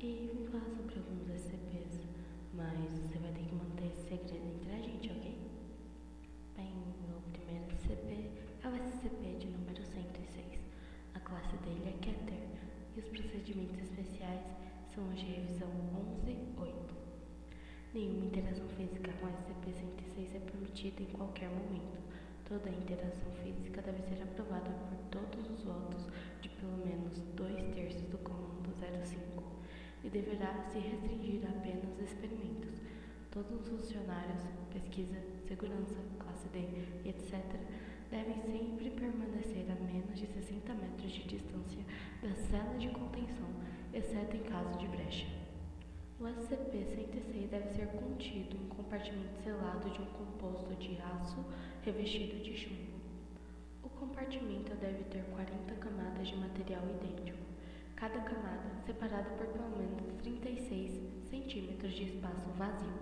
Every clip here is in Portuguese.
e vim falar sobre alguns SCPs, mas você vai ter que manter esse segredo entre a gente, ok? Bem, o primeiro SCP é o SCP de número 106. A classe dele é Keter e os procedimentos especiais são os de revisão 11.8. Nenhuma interação física com SCP-106 é permitida em qualquer momento. Toda interação física deve ser aprovada por todos os votos de pelo menos dois terços do Comando 05 e deverá se restringir a apenas experimentos. Todos os funcionários, pesquisa, segurança, classe D etc., devem sempre permanecer a menos de 60 metros de distância da cela de contenção, exceto em caso de brecha. O SCP-106 deve ser contido em um compartimento selado de um composto de aço revestido de chumbo. O compartimento deve ter 40 camadas de material idêntico, cada camada separada por pelo menos 36 centímetros de espaço vazio.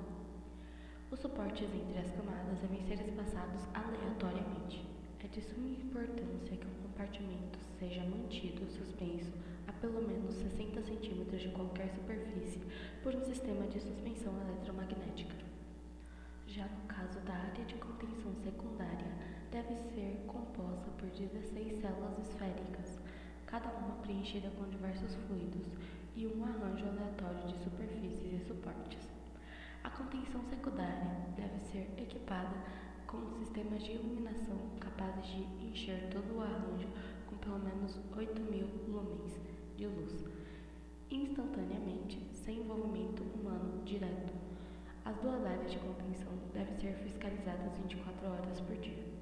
Os suportes entre as camadas devem ser espaçados aleatoriamente. É de suma importância que o compartimento seja mantido suspenso a pelo menos 60 centímetros de qualquer superfície por um sistema de suspensão eletromagnética. Já no caso da área de contenção secundária, deve ser composta por 16 células esféricas, cada uma preenchida com diversos fluidos e um arranjo aleatório de superfícies e suportes. A contenção secundária deve ser equipada com sistemas de iluminação capazes de encher todo o arranjo com pelo menos 8.000 lumens de luz, instantaneamente, sem envolvimento humano direto. As duas áreas de contenção devem ser fiscalizadas 24 horas por dia.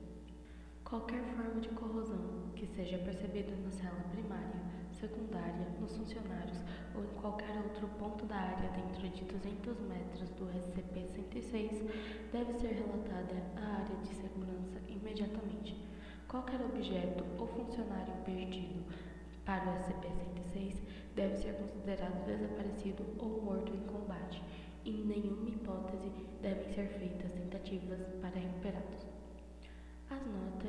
Qualquer forma de corrosão que seja percebida na cela primária, secundária, nos funcionários ou em qualquer outro ponto da área dentro de 200 metros do SCP-106 deve ser relatada à área de segurança imediatamente. Qualquer objeto ou funcionário perdido para o SCP-106 deve ser considerado desaparecido ou morto em combate. Em nenhuma hipótese devem ser feitas tentativas para recuperá-los.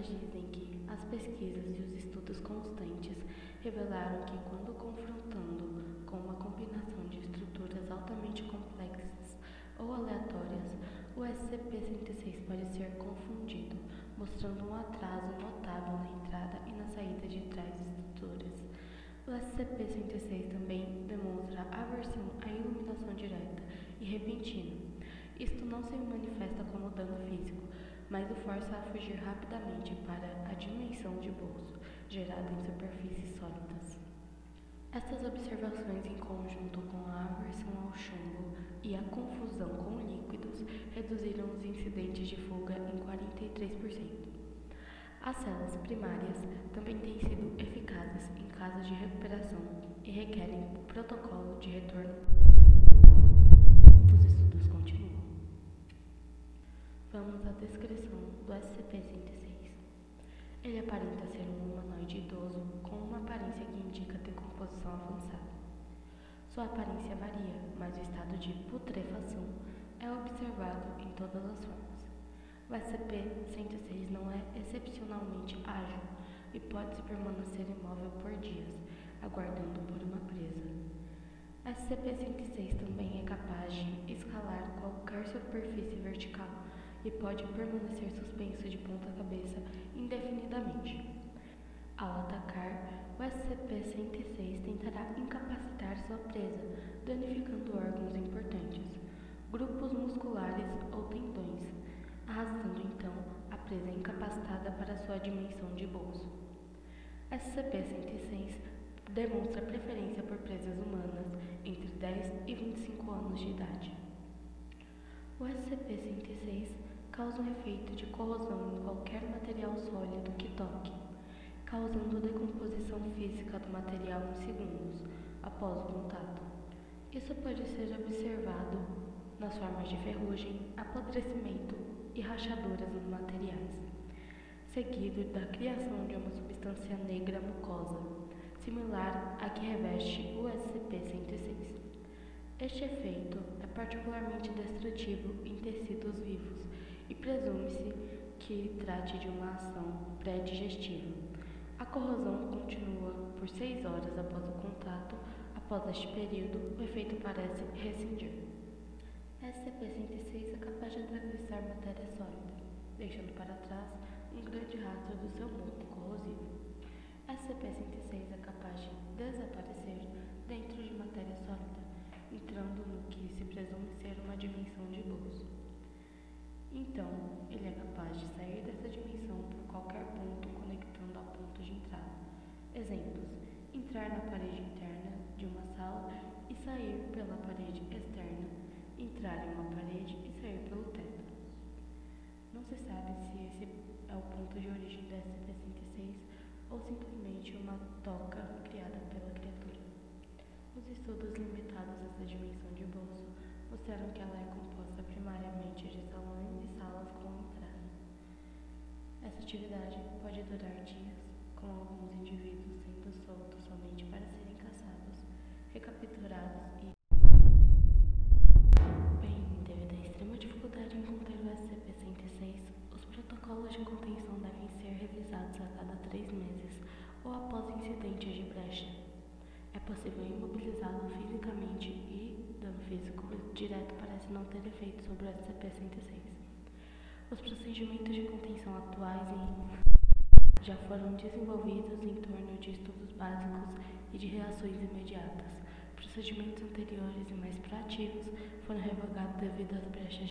Dizem que as pesquisas e os estudos constantes revelaram que, quando confrontando com uma combinação de estruturas altamente complexas ou aleatórias, o SCP-106 pode ser confundido, mostrando um atraso notável na entrada e na saída de tais estruturas. O SCP-106 também demonstra aversão à iluminação direta e repentina. Isto não se manifesta como dano físico, mas o força a fugir rapidamente para a dimensão de bolso, gerada em superfícies sólidas. Estas observações, em conjunto com a aversão ao chumbo e a confusão com líquidos, reduziram os incidentes de fuga em 43%. As células primárias também têm sido eficazes em casos de recuperação e requerem protocolo de retorno. Os estudos continuam. Vamos à descrição do SCP-106. Ele aparenta ser um humanoide idoso com uma aparência que indica avançada. Sua aparência varia, mas o estado de putrefação é observado em todas as formas. O SCP-106 não é excepcionalmente ágil e pode permanecer imóvel por dias, aguardando por uma presa. SCP-106 também é capaz de escalar qualquer superfície vertical e pode permanecer suspenso de ponta cabeça indefinidamente. Ao atacar, o SCP-106 tentará incapacitar sua presa, danificando órgãos importantes, grupos musculares ou tendões, arrastando então a presa incapacitada para sua dimensão de bolso. SCP-106 demonstra preferência por presas humanas entre 10 e 25 anos de idade. O SCP-106 causa um efeito de corrosão em qualquer material sólido que toque, causando decomposição física do material em segundos após o contato. Isso pode ser observado nas formas de ferrugem, apodrecimento e rachaduras nos materiais, seguido da criação de uma substância negra mucosa, similar à que reveste o SCP-106. Este efeito é particularmente destrutivo em tecidos vivos e presume-se que trate de uma ação pré-digestiva. A corrosão continua por seis horas após o contato, Após este período, o efeito parece rescindir. SCP-106 é capaz de atravessar matéria sólida, deixando para trás um grande rastro do seu mundo corrosivo. SCP-106 é capaz de desaparecer dentro de matéria sólida, entrando no que se presume ser uma dimensão de luz. Então, ele é capaz de sair dessa dimensão por qualquer ponto conectando ao ponto de entrada. Exemplos: entrar na parede interna de uma sala e sair pela parede externa, entrar em uma parede e sair pelo teto. Não se sabe se esse é o ponto de origem da SCP-106 ou simplesmente toca criada pela criatura. Os estudos limitados a essa dimensão de bolso mostraram que ela é composta primariamente de salões e salas com entrada. Essa atividade pode durar dias, com alguns indivíduos sendo soltos somente para serem direto parece não ter efeito sobre o SCP-106. Os procedimentos de contenção atuais já foram desenvolvidos em torno de estudos básicos e de reações imediatas. Procedimentos anteriores e mais proativos foram revogados devido às brechas.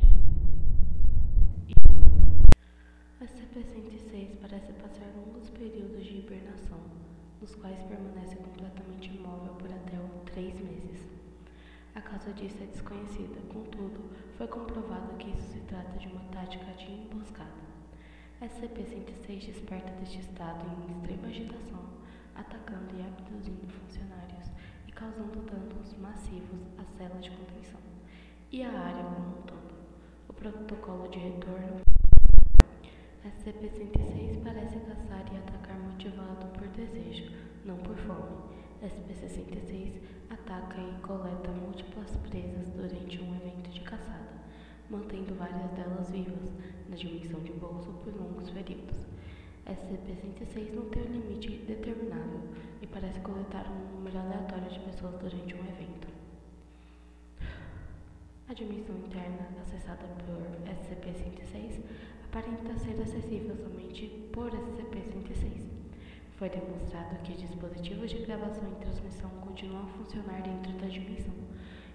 O SCP-106 parece passar longos períodos de hibernação, nos quais permanece completamente imóvel por até três meses. A causa disso é desconhecida, contudo, foi comprovado que isso se trata de uma tática de emboscada. SCP-106 desperta deste estado em extrema agitação, atacando e abduzindo funcionários e causando danos massivos à cela de contenção e à área como um todo. O protocolo de retorno SCP-106 parece caçar e atacar motivado por desejo, não por fome. SCP-106 ataca e coleta múltiplas presas durante um evento de caçada, mantendo várias delas vivas na dimensão de bolso por longos períodos. SCP-106 não tem um limite determinável e parece coletar um número aleatório de pessoas durante um evento. A dimensão interna, acessada por SCP-106, aparenta ser acessível somente por SCP-106. Foi demonstrado que dispositivos de gravação e transmissão continuam a funcionar dentro da dimensão,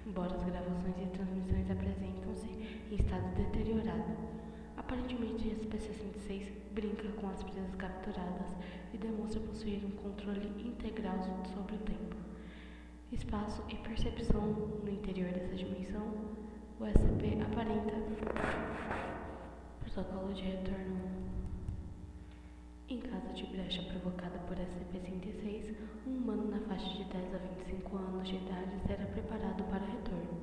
embora as gravações e transmissões apresentam-se em estado deteriorado. Aparentemente, a SCP-106 brinca com as presas capturadas e demonstra possuir um controle integral sobre o tempo, espaço e percepção no interior dessa dimensão. O SCP aparenta protocolo de retorno em caso de brecha provocada por SCP-106, um humano na faixa de 10 a 25 anos de idade será preparado para retorno.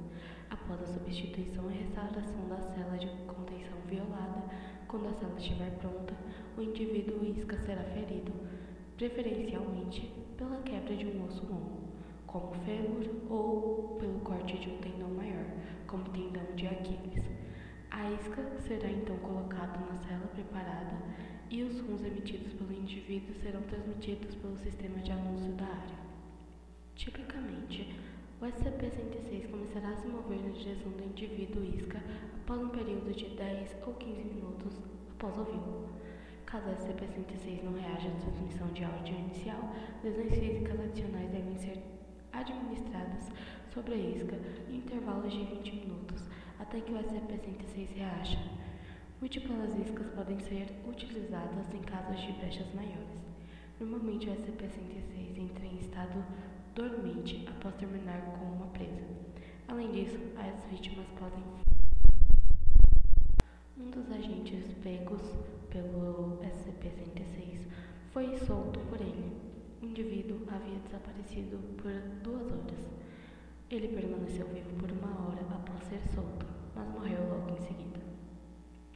Após a substituição e restauração da cela de contenção violada, quando a cela estiver pronta, o indivíduo isca será ferido, preferencialmente pela quebra de um osso longo, como fêmur, ou pelo corte de um tendão maior, como tendão de Aquiles. A isca será então colocada na cela preparada e os sons emitidos pelo indivíduo serão transmitidos pelo sistema de anúncio da área. Tipicamente, o SCP-106 começará a se mover na direção do indivíduo isca após um período de 10 ou 15 minutos após ouvi-lo. Caso o SCP-106 não reaja à transmissão de áudio inicial, lesões físicas adicionais devem ser administradas sobre a isca em intervalos de 20 minutos, até que o SCP-106 reaja. Múltiplas iscas podem ser utilizadas em casos de brechas maiores. Normalmente o SCP-106 entra em estado dormente após terminar com uma presa. Além disso, as vítimas podem. Um dos agentes pegos pelo SCP-106 foi solto por ele. O indivíduo havia desaparecido por duas horas. Ele permaneceu vivo por uma hora após ser solto, mas morreu logo em seguida.